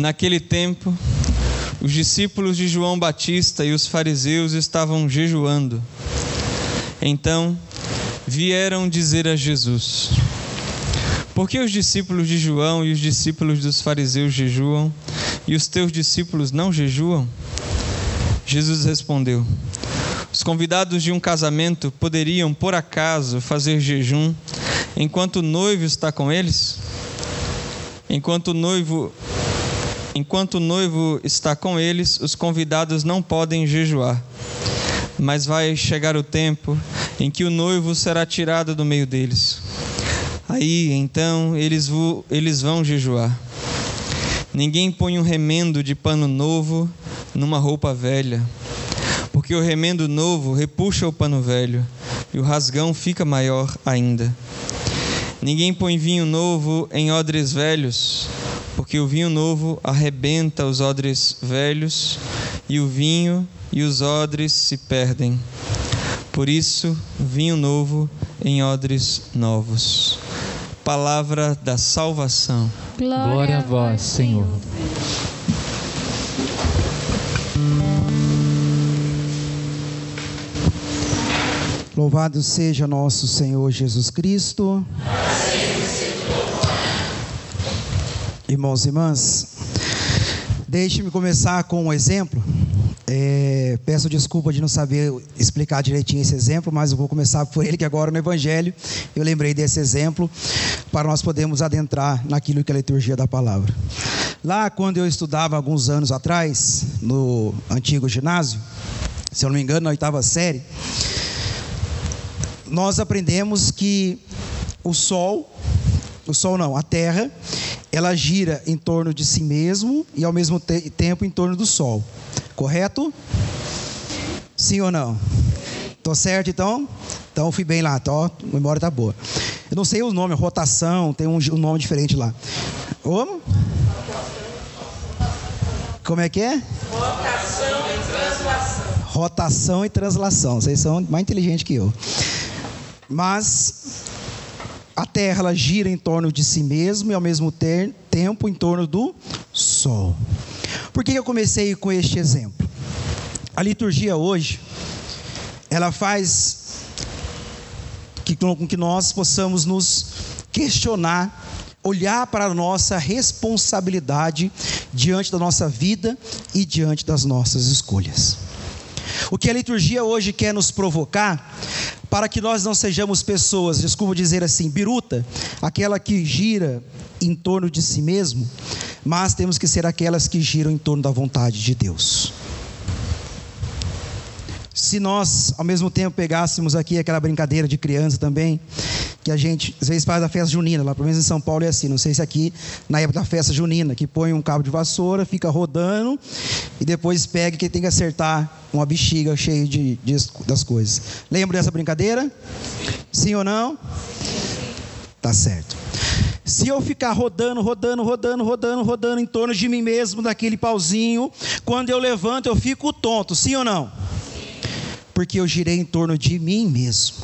Naquele tempo, os discípulos de João Batista e os fariseus estavam jejuando. Então, vieram dizer a Jesus: Por que os discípulos de João e os discípulos dos fariseus jejuam e os teus discípulos não jejuam? Jesus respondeu: Os convidados de um casamento poderiam, por acaso, fazer jejum enquanto o noivo está com eles? Enquanto o noivo enquanto o noivo está com eles, os convidados não podem jejuar. Mas vai chegar o tempo em que o noivo será tirado do meio deles. Aí, então, eles, eles vão jejuar. Ninguém põe um remendo de pano novo numa roupa velha, porque o remendo novo repuxa o pano velho e o rasgão fica maior ainda. Ninguém põe vinho novo em odres velhos, porque o vinho novo arrebenta os odres velhos e o vinho e os odres se perdem. Por isso, vinho novo em odres novos. Palavra da salvação. Glória, Glória a vós, Senhor. Louvado seja nosso Senhor Jesus Cristo. Irmãos e irmãs, deixe-me começar com um exemplo é, peço desculpa de não saber explicar direitinho esse exemplo, mas eu vou começar por ele, que agora no Evangelho eu lembrei desse exemplo, para nós podermos adentrar naquilo que é a liturgia da palavra. Lá, quando eu estudava alguns anos atrás, no antigo ginásio, se eu não me engano, na oitava série, nós aprendemos que o Sol, o Sol não, a Terra, ela gira em torno de si mesmo e ao mesmo te tempo em torno do Sol. Correto? Sim ou não? Tô certo então? Então fui bem lá, tô, a memória tá boa. Eu não sei o nome, rotação, tem um, um nome diferente lá. Como? Como é que é? Rotação e translação. Rotação e translação. Vocês são mais inteligentes que eu. Mas a Terra ela gira em torno de si mesma e ao mesmo tempo em torno do Sol. Por que eu comecei com este exemplo? A liturgia hoje, ela faz que, com que nós possamos nos questionar, olhar para a nossa responsabilidade diante da nossa vida e diante das nossas escolhas. O que a liturgia hoje quer nos provocar, para que nós não sejamos pessoas, desculpa dizer assim, biruta, aquela que gira em torno de si mesmo, mas temos que ser aquelas que giram em torno da vontade de Deus. Se nós, ao mesmo tempo, pegássemos aqui aquela brincadeira de criança também, que a gente às vezes faz a festa junina, lá pelo menos em São Paulo é assim, não sei se aqui na época da festa junina, que põe um cabo de vassoura, fica rodando e depois pega que tem que acertar uma bexiga cheia de, de, das coisas. Lembra dessa brincadeira? Sim ou não? Tá certo. Se eu ficar rodando, rodando, rodando, rodando, rodando em torno de mim mesmo, daquele pauzinho, quando eu levanto eu fico tonto, sim ou não? Porque eu girei em torno de mim mesmo.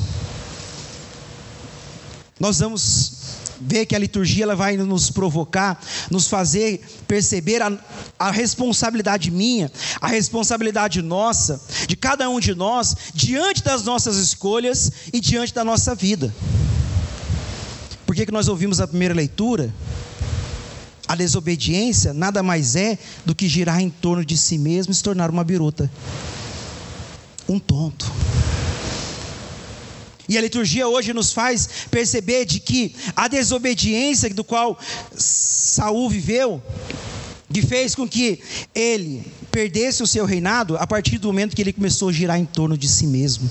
Nós vamos ver que a liturgia ela vai nos provocar, nos fazer perceber a, a, responsabilidade minha, a responsabilidade nossa, de cada um de nós, diante das nossas escolhas e diante da nossa vida. Por que, que nós ouvimos a primeira leitura? A desobediência nada mais é do que girar em torno de si mesmo e se tornar uma biruta. Um tonto. E a liturgia hoje nos faz perceber de que a desobediência do qual Saul viveu, que fez com que ele perdesse o seu reinado a partir do momento que ele começou a girar em torno de si mesmo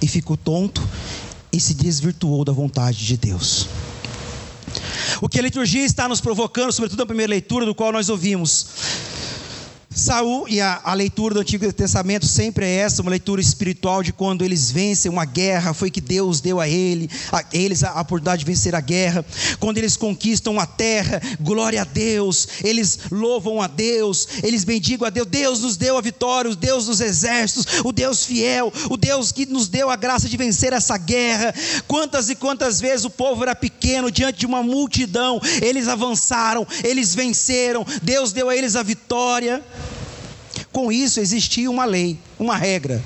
e ficou tonto e se desvirtuou da vontade de Deus. O que a liturgia está nos provocando, sobretudo na primeira leitura, do qual nós ouvimos, Saul e a, a, leitura do Antigo Testamento sempre é essa, uma leitura espiritual de quando eles vencem uma guerra, foi que Deus deu a, ele, a eles a, a oportunidade de vencer a guerra. Quando eles conquistam a terra, glória a Deus, eles louvam a Deus, eles bendigam a Deus. Deus nos deu a vitória, o Deus dos exércitos, o Deus fiel, o Deus que nos deu a graça de vencer essa guerra. Quantas e quantas vezes o povo era pequeno diante de uma multidão, eles avançaram, eles venceram, Deus deu a eles a vitória. Com isso existia uma lei, uma regra.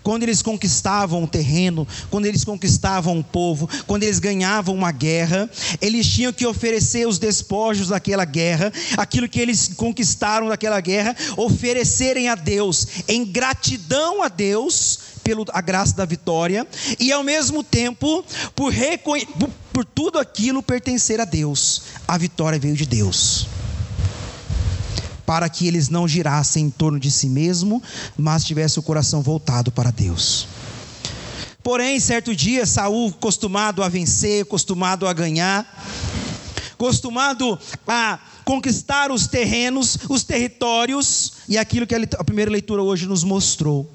Quando eles conquistavam o terreno, quando eles conquistavam o povo, quando eles ganhavam uma guerra, eles tinham que oferecer os despojos daquela guerra, aquilo que eles conquistaram daquela guerra, oferecerem a Deus, em gratidão a Deus, pela graça da vitória, e ao mesmo tempo, por, por, tudo aquilo pertencer a Deus. A vitória veio de Deus para que eles não girassem em torno de si mesmo, mas tivessem o coração voltado para Deus. Porém, certo dia, Saul, acostumado a vencer, acostumado a ganhar, acostumado a conquistar os terrenos, os territórios, e aquilo que a primeira leitura hoje nos mostrou.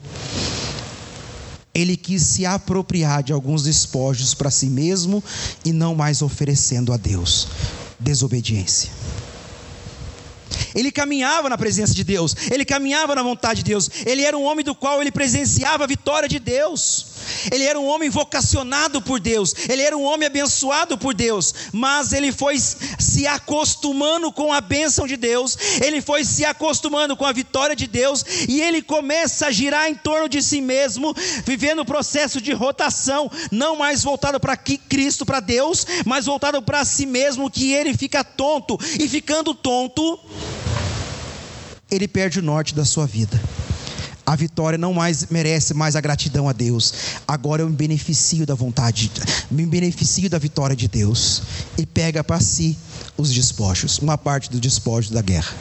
Ele quis se apropriar de alguns despojos para si mesmo e não mais oferecendo a Deus. Desobediência. Ele caminhava na presença de Deus, ele caminhava na vontade de Deus, ele era um homem do qual ele presenciava a vitória de Deus, ele era um homem vocacionado por Deus, ele era um homem abençoado por Deus, mas ele foi se acostumando com a bênção de Deus, ele foi se acostumando com a vitória de Deus, e ele começa a girar em torno de si mesmo, vivendo o processo de rotação, não mais voltado para Cristo, para Deus, mas voltado para si mesmo, que ele fica tonto, e ficando tonto, ele perde o norte da sua vida. A vitória não mais merece mais a gratidão a Deus. Agora eu me beneficio da vontade, me beneficio da vitória de Deus e pega para si os despojos, uma parte dos despojos da guerra.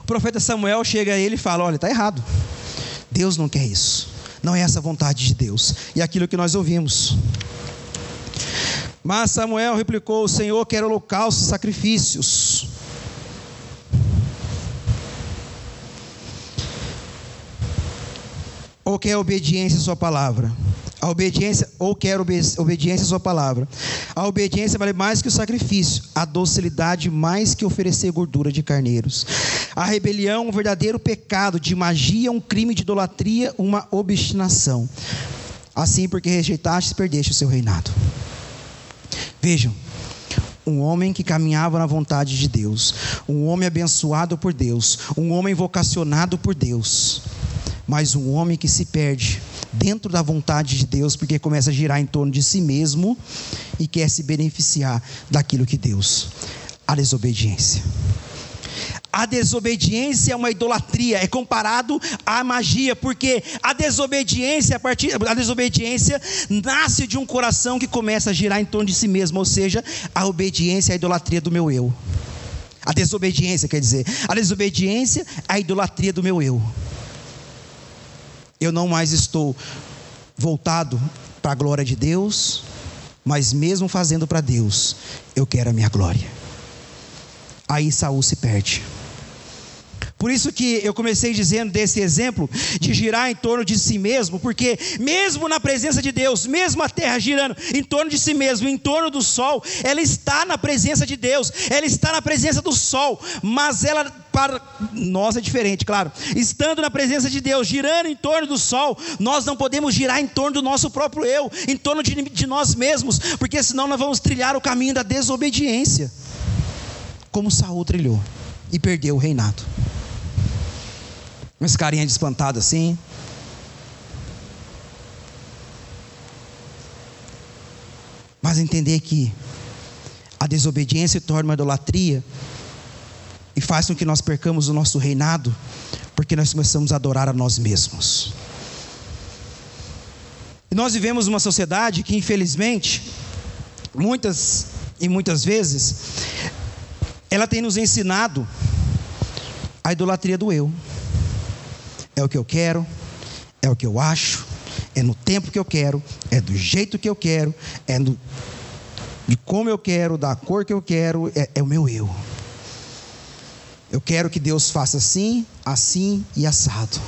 O profeta Samuel chega a ele e fala: "Olha, está errado. Deus não quer isso. Não é essa a vontade de Deus." E aquilo que nós ouvimos. Mas Samuel replicou: "O Senhor quer holocaustos sacrifícios." Ou quer obediência à sua palavra? A obediência, ou quer obediência à sua palavra. A obediência vale mais que o sacrifício, a docilidade mais que oferecer gordura de carneiros. A rebelião, um verdadeiro pecado, de magia, um crime de idolatria, uma obstinação. Assim, porque rejeitaste, perdeste o seu reinado. Vejam, um homem que caminhava na vontade de Deus, um homem abençoado por Deus, um homem vocacionado por Deus mas um homem que se perde dentro da vontade de Deus, porque começa a girar em torno de si mesmo e quer se beneficiar daquilo que Deus. A desobediência. A desobediência é uma idolatria, é comparado à magia, porque a desobediência, a, partir, a desobediência nasce de um coração que começa a girar em torno de si mesmo, ou seja, a obediência é a idolatria do meu eu. A desobediência quer dizer, a desobediência é a idolatria do meu eu eu não mais estou voltado para a glória de Deus, mas mesmo fazendo para Deus, eu quero a minha glória. Aí Saul se perde. Por isso que eu comecei dizendo desse exemplo de girar em torno de si mesmo, porque mesmo na presença de Deus, mesmo a terra girando em torno de si mesmo, em torno do sol, ela está na presença de Deus, ela está na presença do sol, mas ela para nós é diferente, claro. Estando na presença de Deus, girando em torno do sol, nós não podemos girar em torno do nosso próprio eu, em torno de, de nós mesmos, porque senão nós vamos trilhar o caminho da desobediência, como Saul trilhou e perdeu o reinado. Uns carinha de espantado assim. Mas entender que a desobediência torna uma idolatria e faz com que nós percamos o nosso reinado, porque nós começamos a adorar a nós mesmos. E nós vivemos uma sociedade que, infelizmente, muitas e muitas vezes, ela tem nos ensinado a idolatria do eu é o que eu quero, é o que eu acho, é no tempo que eu quero, é do jeito que eu quero, é no, de como eu quero, da cor que eu quero, é, é o meu eu. Eu quero que Deus faça assim, assim e assado.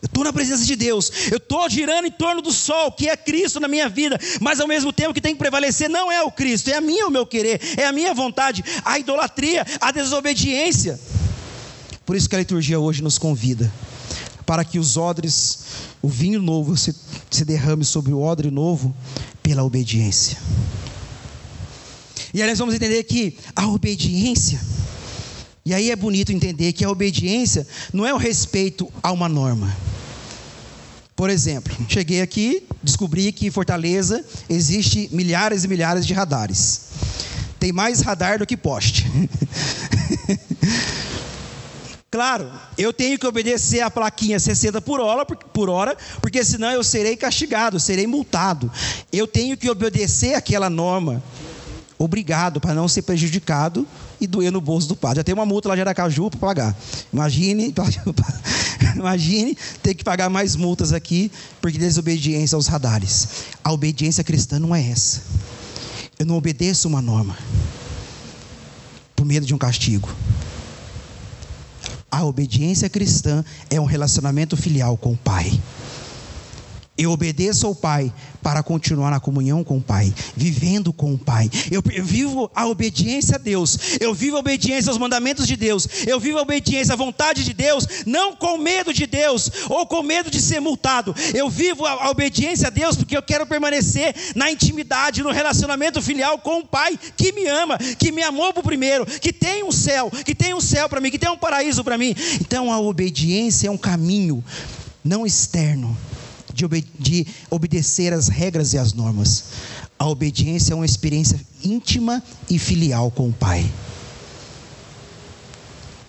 Eu estou na presença de Deus, eu estou girando em torno do sol, que é Cristo na minha vida, mas ao mesmo tempo que tem que prevalecer não é o Cristo, é a minha o meu querer, é a minha vontade, a idolatria, a desobediência. Por isso que a liturgia hoje nos convida para que os odres, o vinho novo se, se derrame sobre o odre novo pela obediência. E aí nós vamos entender que a obediência, e aí é bonito entender que a obediência não é o respeito a uma norma. Por exemplo, cheguei aqui, descobri que em Fortaleza existe milhares e milhares de radares. Tem mais radar do que poste. Claro, eu tenho que obedecer a plaquinha 60 por hora, por hora, porque senão eu serei castigado, serei multado. Eu tenho que obedecer aquela norma. Obrigado, para não ser prejudicado e doer no bolso do padre. Já tem uma multa lá de Aracaju para pagar. Imagine, imagine ter que pagar mais multas aqui porque desobediência aos radares. A obediência cristã não é essa. Eu não obedeço uma norma por medo de um castigo. A obediência cristã é um relacionamento filial com o Pai. Eu obedeço ao Pai para continuar na comunhão com o Pai, vivendo com o Pai. Eu, vivo a obediência a Deus, eu vivo a obediência aos mandamentos de Deus, eu vivo a obediência à vontade de Deus, não com medo de Deus ou com medo de ser multado. Eu vivo a, a obediência a Deus porque eu quero permanecer na intimidade, no relacionamento filial com o Pai que me ama, que me amou por primeiro, que tem um céu, que tem um céu para mim, que tem um paraíso para mim. Então a obediência é um caminho não externo de, obede de obedecer às regras e às normas. A obediência é uma experiência íntima e filial com o Pai.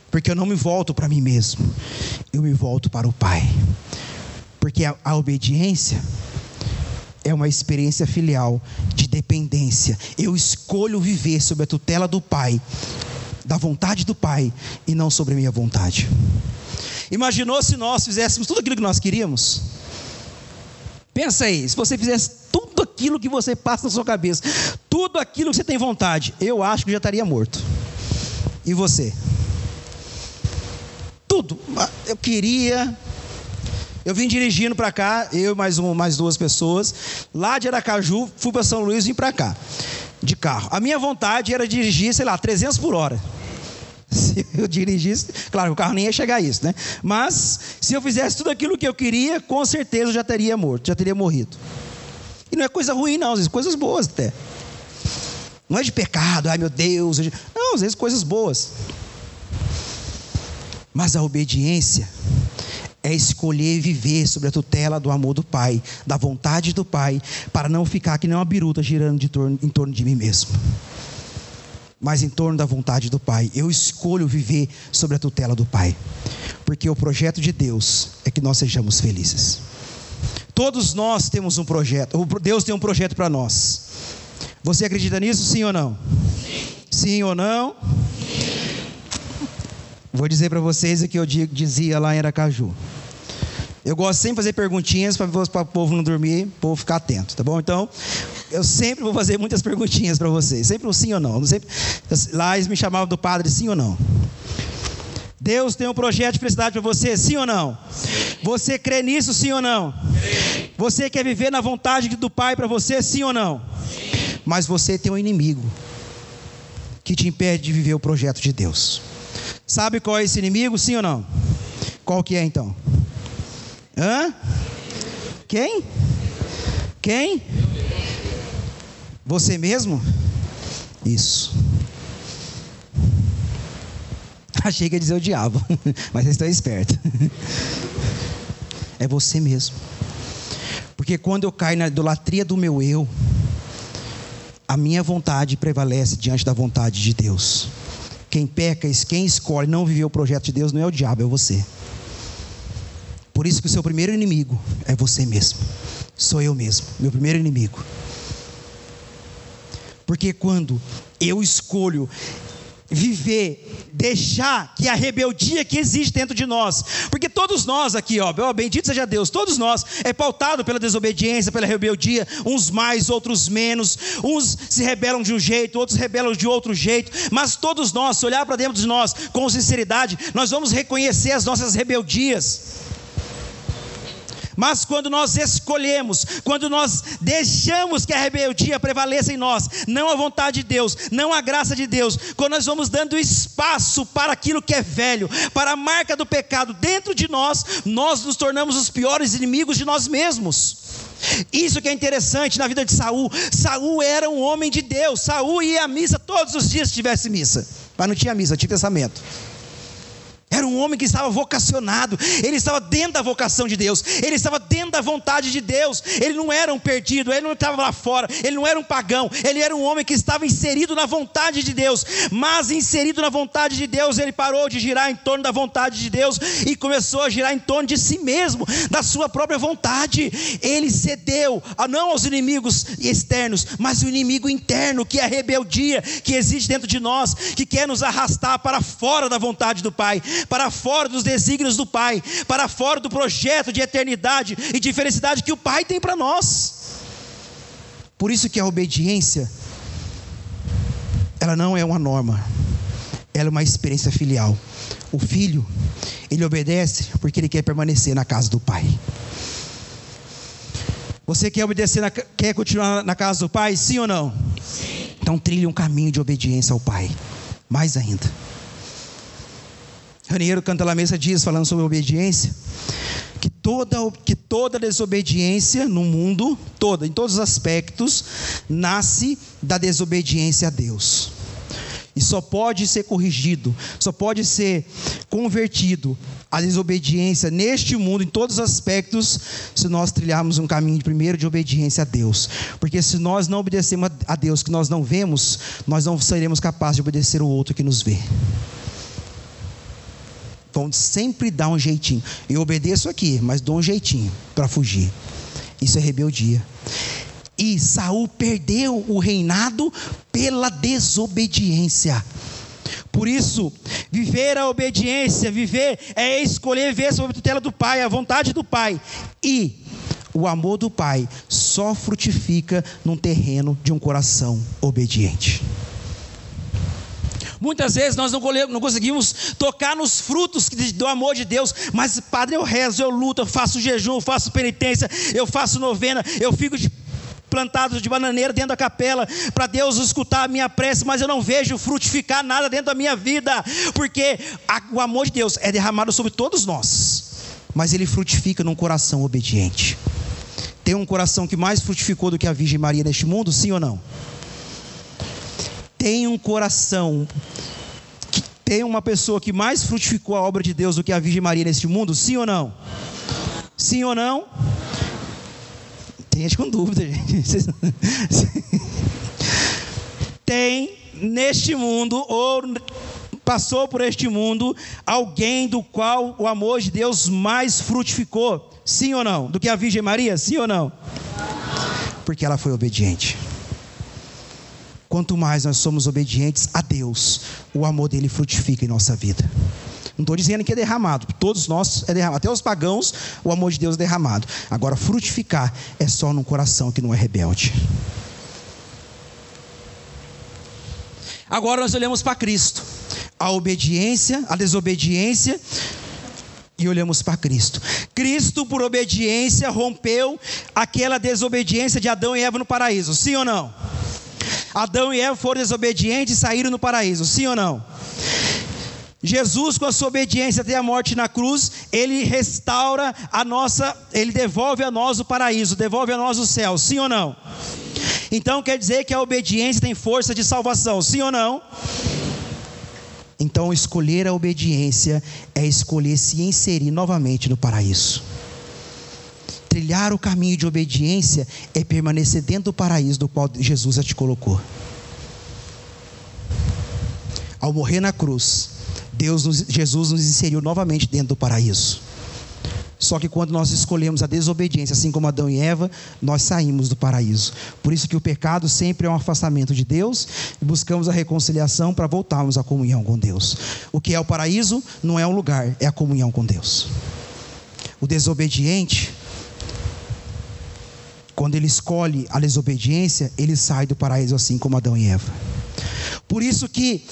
Porque eu não me volto para mim mesmo, eu me volto para o Pai. Porque a, a obediência é uma experiência filial de dependência. Eu escolho viver sob a tutela do Pai, da vontade do Pai e não sobre a minha vontade. Imaginou se nós fizéssemos tudo aquilo que nós queríamos? Pensa aí, se você fizesse tudo aquilo que você passa na sua cabeça, tudo aquilo que você tem vontade, eu acho que já estaria morto. E você? Tudo. Eu queria. Eu vim dirigindo para cá, eu e mais, um, mais duas pessoas. Lá de Aracaju, fui para São Luís e vim para cá, de carro. A minha vontade era dirigir, sei lá, 300 por hora se eu dirigisse, claro, o carro nem ia chegar a isso, né? Mas se eu fizesse tudo aquilo que eu queria, com certeza eu já teria morto, já teria morrido. E não é coisa ruim, não, às vezes coisas boas até. Não é de pecado, ai meu Deus. Não, às vezes coisas boas. Mas a obediência é escolher viver sobre a tutela do amor do Pai, da vontade do Pai, para não ficar que nem uma biruta girando torno, em torno de mim mesmo mas em torno da vontade do Pai. Eu escolho viver sobre a tutela do Pai, porque o projeto de Deus é que nós sejamos felizes. Todos nós temos um projeto, Deus tem um projeto para nós. Você acredita nisso, sim ou não? Sim, sim ou não? Sim. Vou dizer para vocês o que eu dizia lá em Aracaju. Eu gosto sempre de fazer perguntinhas para o povo não dormir, o povo ficar atento, tá bom? Então, eu sempre vou fazer muitas perguntinhas para vocês, sempre um sim ou não. Sempre, lá eles me chamavam do padre sim ou não. Deus tem um projeto de felicidade para você, sim ou não? Você crê nisso, sim ou não? Você quer viver na vontade do Pai para você, sim ou não? Mas você tem um inimigo que te impede de viver o projeto de Deus. Sabe qual é esse inimigo, sim ou não? Qual que é então? Hã? Quem? Quem? Você mesmo? Isso. Achei que ia dizer o diabo, mas vocês estão espertos. É você mesmo. Porque quando eu caio na idolatria do meu eu, a minha vontade prevalece diante da vontade de Deus. Quem peca, quem escolhe não viver o projeto de Deus não é o diabo, é você. Por isso que o seu primeiro inimigo é você mesmo. Sou eu mesmo, meu primeiro inimigo. Porque quando eu escolho viver, deixar que a rebeldia que existe dentro de nós, porque todos nós aqui, ó, bendito seja Deus, todos nós é pautado pela desobediência, pela rebeldia, uns mais, outros menos, uns se rebelam de um jeito, outros rebelam de outro jeito, mas todos nós, se olhar para dentro de nós com sinceridade, nós vamos reconhecer as nossas rebeldias. Mas quando nós escolhemos, quando nós deixamos que a rebeldia prevaleça em nós, não a vontade de Deus, não a graça de Deus, quando nós vamos dando espaço para aquilo que é velho, para a marca do pecado dentro de nós, nós nos tornamos os piores inimigos de nós mesmos. Isso que é interessante na vida de Saul. Saul era um homem de Deus. Saul ia à missa todos os dias se tivesse missa. Mas não tinha missa, tinha pensamento. Era um homem que estava vocacionado, ele estava dentro da vocação de Deus, ele estava dentro da vontade de Deus, ele não era um perdido, ele não estava lá fora, ele não era um pagão, ele era um homem que estava inserido na vontade de Deus, mas inserido na vontade de Deus, ele parou de girar em torno da vontade de Deus e começou a girar em torno de si mesmo, da sua própria vontade. Ele cedeu, não aos inimigos externos, mas o inimigo interno, que é a rebeldia que existe dentro de nós, que quer nos arrastar para fora da vontade do Pai para fora dos desígnios do Pai, para fora do projeto de eternidade e de felicidade que o Pai tem para nós. Por isso que a obediência ela não é uma norma, ela é uma experiência filial. O filho, ele obedece porque ele quer permanecer na casa do Pai. Você quer obedecer, na, quer continuar na casa do Pai, sim ou não? Sim. Então trilhe um caminho de obediência ao Pai, mais ainda. Raniero Canta La Mesa diz, falando sobre obediência, que toda, que toda desobediência no mundo, toda, em todos os aspectos, nasce da desobediência a Deus. E só pode ser corrigido, só pode ser convertido a desobediência neste mundo, em todos os aspectos, se nós trilharmos um caminho primeiro de obediência a Deus. Porque se nós não obedecemos a Deus que nós não vemos, nós não seremos capazes de obedecer o outro que nos vê vão sempre dar um jeitinho. Eu obedeço aqui, mas dou um jeitinho para fugir. Isso é rebeldia. E Saul perdeu o reinado pela desobediência. Por isso, viver a obediência, viver é escolher ver sob a tutela do Pai, a vontade do Pai. E o amor do Pai só frutifica num terreno de um coração obediente. Muitas vezes nós não conseguimos tocar nos frutos do amor de Deus, mas, Padre, eu rezo, eu luto, eu faço jejum, eu faço penitência, eu faço novena, eu fico de plantado de bananeira dentro da capela, para Deus escutar a minha prece, mas eu não vejo frutificar nada dentro da minha vida, porque a, o amor de Deus é derramado sobre todos nós, mas ele frutifica num coração obediente. Tem um coração que mais frutificou do que a Virgem Maria neste mundo, sim ou não? Tem um coração, que tem uma pessoa que mais frutificou a obra de Deus do que a Virgem Maria neste mundo? Sim ou não? Sim ou não? Tem gente com dúvida, gente. Tem neste mundo, ou passou por este mundo, alguém do qual o amor de Deus mais frutificou? Sim ou não? Do que a Virgem Maria? Sim ou não? Porque ela foi obediente quanto mais nós somos obedientes a Deus, o amor dele frutifica em nossa vida. Não estou dizendo que é derramado, todos nós é derramado, até os pagãos, o amor de Deus é derramado. Agora, frutificar é só num coração que não é rebelde. Agora nós olhamos para Cristo, a obediência, a desobediência, e olhamos para Cristo. Cristo, por obediência, rompeu aquela desobediência de Adão e Eva no paraíso, sim ou não? Adão e Eva foram desobedientes e saíram no paraíso, sim ou não? Jesus, com a sua obediência até a morte na cruz, ele restaura a nossa, ele devolve a nós o paraíso, devolve a nós o céu, sim ou não? Então quer dizer que a obediência tem força de salvação, sim ou não? Então escolher a obediência é escolher se inserir novamente no paraíso trilhar o caminho de obediência é permanecer dentro do paraíso do qual Jesus já te colocou. Ao morrer na cruz, Deus nos, Jesus nos inseriu novamente dentro do paraíso. Só que quando nós escolhemos a desobediência, assim como Adão e Eva, nós saímos do paraíso. Por isso que o pecado sempre é um afastamento de Deus e buscamos a reconciliação para voltarmos à comunhão com Deus. O que é o paraíso não é um lugar, é a comunhão com Deus. O desobediente, quando ele escolhe a desobediência, ele sai do paraíso assim como Adão e Eva. Por isso que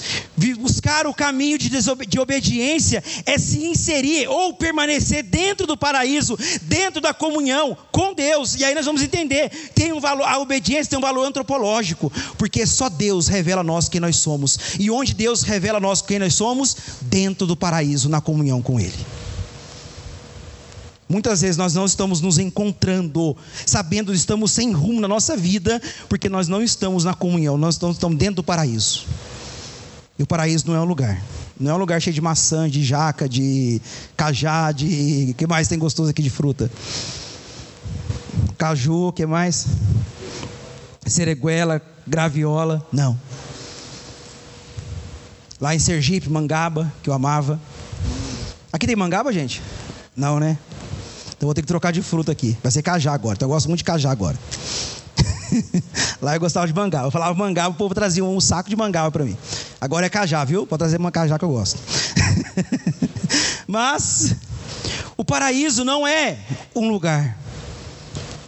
buscar o caminho de, de obediência é se inserir ou permanecer dentro do paraíso, dentro da comunhão com Deus. E aí nós vamos entender, tem um valor, a obediência tem um valor antropológico, porque só Deus revela a nós quem nós somos. E onde Deus revela a nós quem nós somos? Dentro do paraíso, na comunhão com Ele. Muitas vezes nós não estamos nos encontrando, sabendo que estamos sem rumo na nossa vida, porque nós não estamos na comunhão, nós estamos dentro do paraíso. E o paraíso não é um lugar. Não é um lugar cheio de maçã, de jaca, de cajá, de. Que mais tem gostoso aqui de fruta? Caju, que mais? Cereguela, graviola. Não. Lá em Sergipe, mangaba, que eu amava. Aqui tem mangaba, gente? Não, né? Então vou ter que trocar de fruta aqui. Vai ser cajá agora. Então eu gosto muito de cajá agora. Lá eu gostava de mangá. Eu falava mangá, o povo trazia um saco de mangá para mim. Agora é cajá, viu? Pode trazer uma cajá que eu gosto. Mas o paraíso não é um lugar.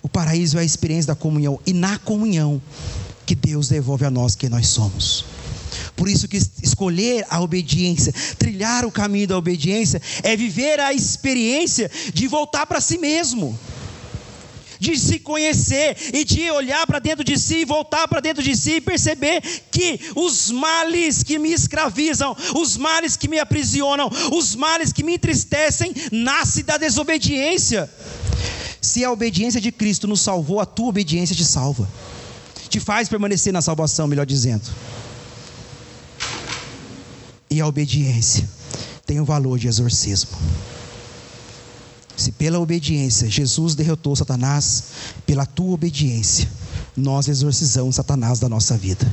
O paraíso é a experiência da comunhão. E na comunhão que Deus devolve a nós quem nós somos. Por isso que escolher a obediência, trilhar o caminho da obediência, é viver a experiência de voltar para si mesmo. De se conhecer e de olhar para dentro de si, voltar para dentro de si e perceber que os males que me escravizam, os males que me aprisionam, os males que me entristecem, nascem da desobediência. Se a obediência de Cristo nos salvou, a tua obediência te salva, te faz permanecer na salvação, melhor dizendo e a obediência tem o valor de exorcismo. Se pela obediência Jesus derrotou Satanás, pela tua obediência, nós exorcizamos Satanás da nossa vida.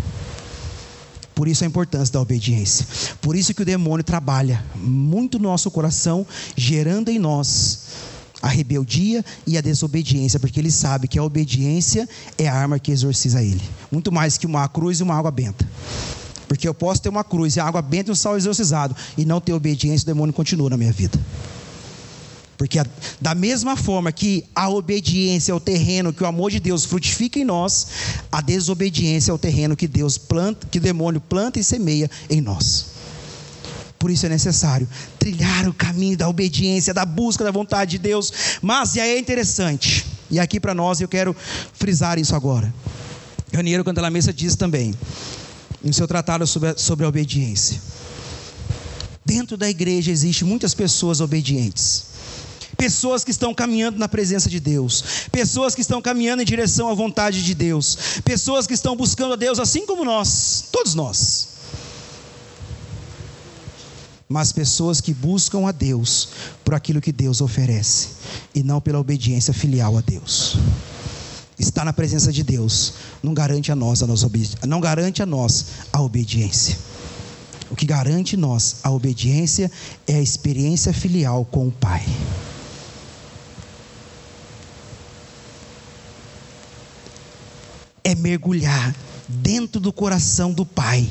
Por isso a importância da obediência. Por isso que o demônio trabalha muito no nosso coração, gerando em nós a rebeldia e a desobediência, porque ele sabe que a obediência é a arma que exorciza ele. Muito mais que uma cruz e uma água benta. Porque eu posso ter uma cruz e água benta e um sal exorcizado e não ter obediência, o demônio continua na minha vida. Porque a, da mesma forma que a obediência é o terreno que o amor de Deus frutifica em nós, a desobediência é o terreno que Deus planta, que o demônio planta e semeia em nós. Por isso é necessário trilhar o caminho da obediência, da busca da vontade de Deus. Mas e aí é interessante, e aqui para nós eu quero frisar isso agora. Raniero Cantalamessa diz também no seu tratado sobre a, sobre a obediência. Dentro da igreja existem muitas pessoas obedientes. Pessoas que estão caminhando na presença de Deus, pessoas que estão caminhando em direção à vontade de Deus, pessoas que estão buscando a Deus assim como nós, todos nós. Mas pessoas que buscam a Deus por aquilo que Deus oferece e não pela obediência filial a Deus estar na presença de Deus não garante a nós a nossa não garante a nós a obediência. O que garante nós a obediência é a experiência filial com o Pai. É mergulhar dentro do coração do Pai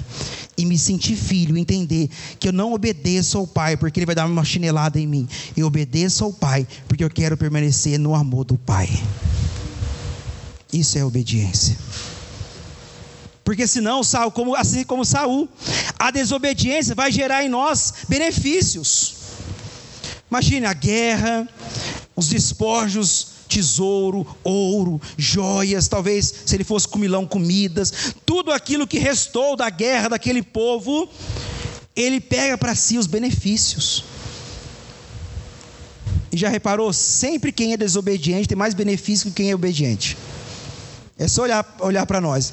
e me sentir filho, entender que eu não obedeço ao Pai porque Ele vai dar uma chinelada em mim. Eu obedeço ao Pai porque eu quero permanecer no amor do Pai. Isso é obediência. Porque senão, Saul, como, assim como Saul, a desobediência vai gerar em nós benefícios. Imagine a guerra, os despojos, tesouro, ouro, joias, talvez se ele fosse comilão, comidas, tudo aquilo que restou da guerra daquele povo, ele pega para si os benefícios. E já reparou? Sempre quem é desobediente tem mais benefício que quem é obediente. É só olhar, olhar para nós.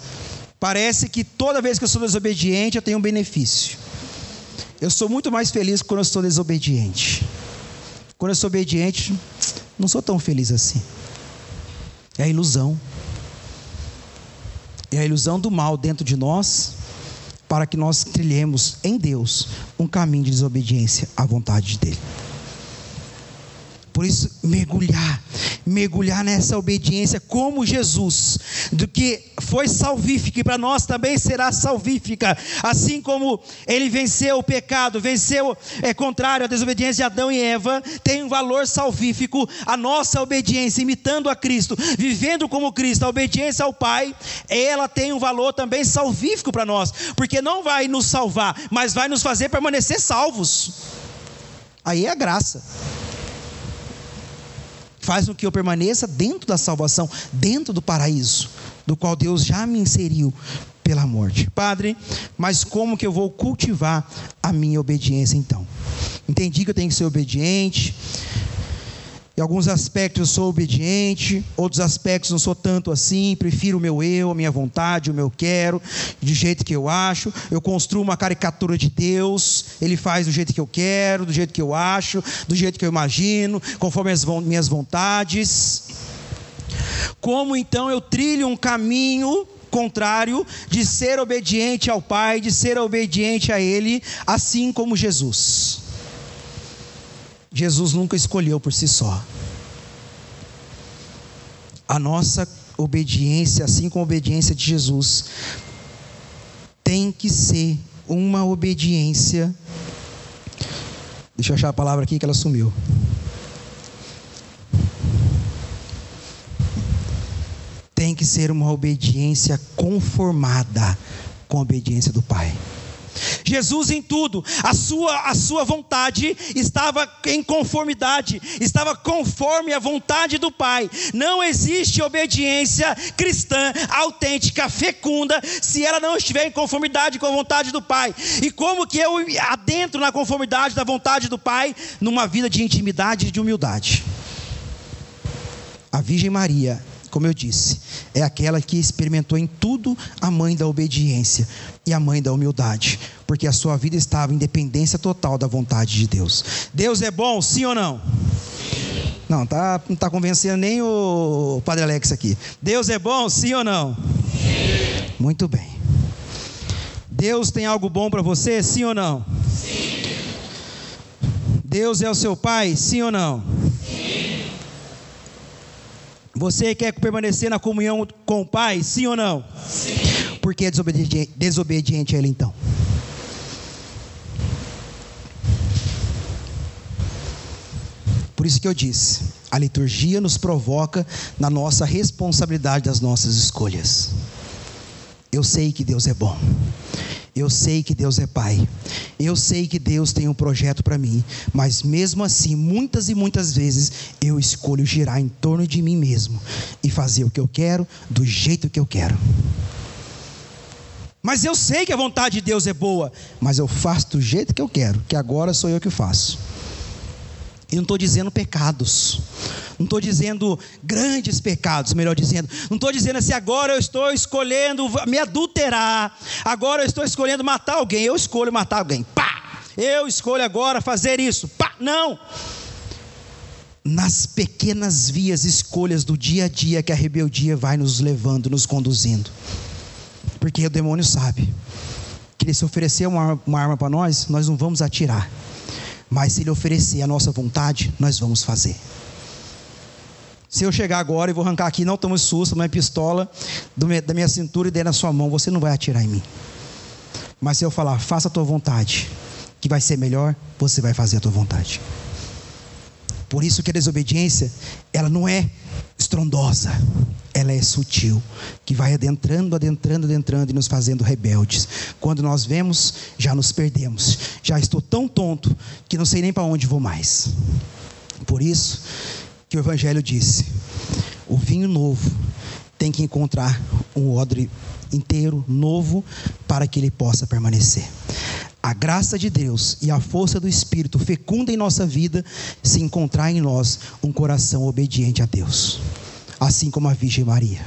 Parece que toda vez que eu sou desobediente, eu tenho um benefício. Eu sou muito mais feliz quando eu sou desobediente. Quando eu sou obediente, não sou tão feliz assim. É a ilusão. É a ilusão do mal dentro de nós, para que nós trilhemos em Deus um caminho de desobediência à vontade dEle. Por isso, mergulhar, mergulhar nessa obediência como Jesus, do que foi salvífica e para nós também será salvífica, assim como ele venceu o pecado, venceu é contrário à desobediência de Adão e Eva, tem um valor salvífico, a nossa obediência imitando a Cristo, vivendo como Cristo, a obediência ao Pai, ela tem um valor também salvífico para nós, porque não vai nos salvar, mas vai nos fazer permanecer salvos. Aí é a graça faz com que eu permaneça dentro da salvação, dentro do paraíso, do qual Deus já me inseriu pela morte. Padre, mas como que eu vou cultivar a minha obediência então? Entendi que eu tenho que ser obediente, em alguns aspectos eu sou obediente, outros aspectos não sou tanto assim, prefiro o meu eu, a minha vontade, o meu quero, do jeito que eu acho. Eu construo uma caricatura de Deus, ele faz do jeito que eu quero, do jeito que eu acho, do jeito que eu imagino, conforme as minhas vontades. Como então eu trilho um caminho contrário de ser obediente ao Pai, de ser obediente a Ele, assim como Jesus. Jesus nunca escolheu por si só. A nossa obediência, assim como a obediência de Jesus, tem que ser uma obediência. Deixa eu achar a palavra aqui que ela sumiu. Tem que ser uma obediência conformada com a obediência do Pai. Jesus em tudo, a sua, a sua vontade estava em conformidade, estava conforme a vontade do Pai. Não existe obediência cristã autêntica, fecunda, se ela não estiver em conformidade com a vontade do Pai. E como que eu adentro na conformidade da vontade do Pai? Numa vida de intimidade e de humildade. A Virgem Maria como eu disse, é aquela que experimentou em tudo a mãe da obediência e a mãe da humildade, porque a sua vida estava em dependência total da vontade de Deus. Deus é bom, sim ou não? Não, tá, não está convencendo nem o Padre Alex aqui. Deus é bom, sim ou não? Sim. Muito bem. Deus tem algo bom para você, sim ou não? Sim. Deus é o seu pai, sim ou não? Você quer permanecer na comunhão com o Pai, sim ou não? Sim. Por que é desobediente, desobediente a Ele então? Por isso que eu disse, a liturgia nos provoca na nossa responsabilidade das nossas escolhas. Eu sei que Deus é bom. Eu sei que Deus é Pai. Eu sei que Deus tem um projeto para mim. Mas mesmo assim, muitas e muitas vezes, eu escolho girar em torno de mim mesmo e fazer o que eu quero, do jeito que eu quero. Mas eu sei que a vontade de Deus é boa, mas eu faço do jeito que eu quero, que agora sou eu que faço. E não estou dizendo pecados, não estou dizendo grandes pecados, melhor dizendo, não estou dizendo assim, agora eu estou escolhendo me adulterar, agora eu estou escolhendo matar alguém, eu escolho matar alguém, pá, eu escolho agora fazer isso, pá, não. Nas pequenas vias, escolhas do dia a dia que a rebeldia vai nos levando, nos conduzindo, porque o demônio sabe que ele se oferecer uma, uma arma para nós, nós não vamos atirar mas se Ele oferecer a nossa vontade, nós vamos fazer. Se eu chegar agora e vou arrancar aqui, não tome susto, uma pistola da minha cintura e der na sua mão, você não vai atirar em mim. Mas se eu falar, faça a tua vontade, que vai ser melhor, você vai fazer a tua vontade. Por isso que a desobediência, ela não é estrondosa, ela é sutil, que vai adentrando, adentrando, adentrando e nos fazendo rebeldes. Quando nós vemos, já nos perdemos. Já estou tão tonto que não sei nem para onde vou mais. Por isso que o Evangelho disse: o vinho novo tem que encontrar um odre inteiro, novo, para que ele possa permanecer a graça de Deus e a força do Espírito fecunda em nossa vida se encontrar em nós um coração obediente a Deus, assim como a Virgem Maria.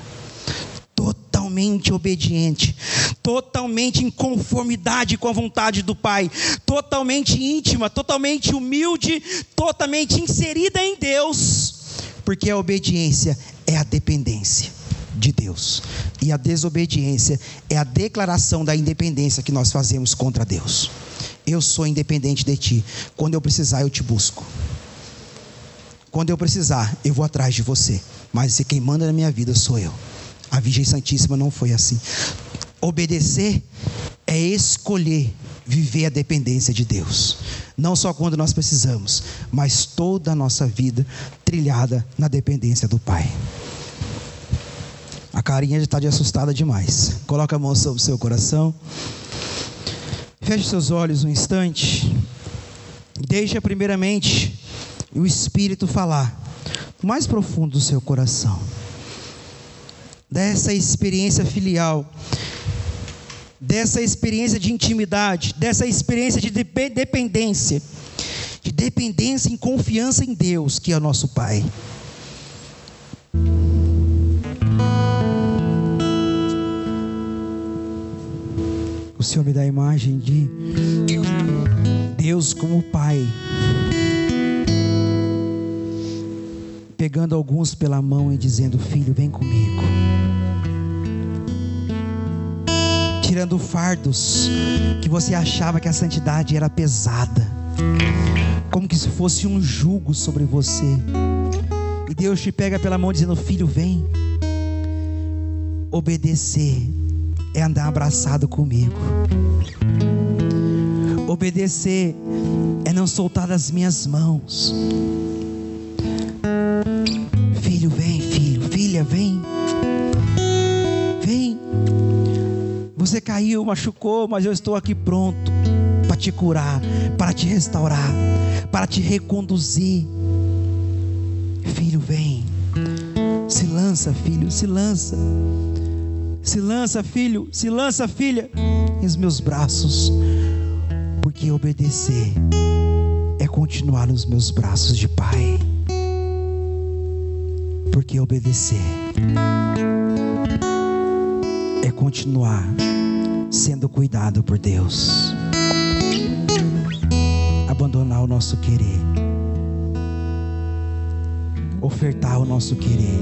Totalmente obediente, totalmente em conformidade com a vontade do Pai, totalmente íntima, totalmente humilde, totalmente inserida em Deus, porque a obediência é a dependência de Deus. E a desobediência é a declaração da independência que nós fazemos contra Deus. Eu sou independente de ti. Quando eu precisar, eu te busco. Quando eu precisar, eu vou atrás de você. Mas quem manda na minha vida sou eu. A Virgem Santíssima não foi assim. Obedecer é escolher viver a dependência de Deus. Não só quando nós precisamos, mas toda a nossa vida trilhada na dependência do Pai. A carinha já está de assustada demais. Coloca a mão sobre o seu coração. Feche seus olhos um instante. Deixa primeiramente o Espírito falar no mais profundo do seu coração. Dessa experiência filial, dessa experiência de intimidade, dessa experiência de dependência, de dependência em confiança em Deus, que é o nosso Pai. O Senhor me dá a imagem de Deus como Pai, pegando alguns pela mão e dizendo: Filho, vem comigo. Tirando fardos que você achava que a santidade era pesada, como que se fosse um jugo sobre você. E Deus te pega pela mão dizendo: Filho, vem. Obedecer é andar abraçado comigo. Obedecer é não soltar das minhas mãos. Caiu, machucou, mas eu estou aqui pronto para te curar, para te restaurar, para te reconduzir. Filho, vem. Se lança, filho, se lança. Se lança, filho, se lança, filha, em meus braços, porque obedecer é continuar nos meus braços de Pai. Porque obedecer é continuar sendo cuidado por Deus. Abandonar o nosso querer, ofertar o nosso querer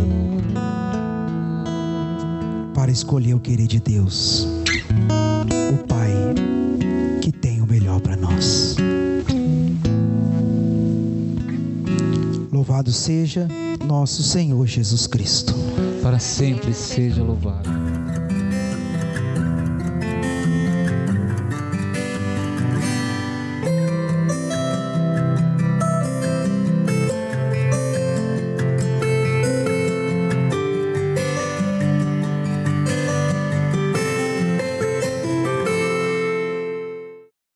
para escolher o querer de Deus, o Pai que tem o melhor para nós. Louvado seja nosso Senhor Jesus Cristo. Para sempre seja louvado.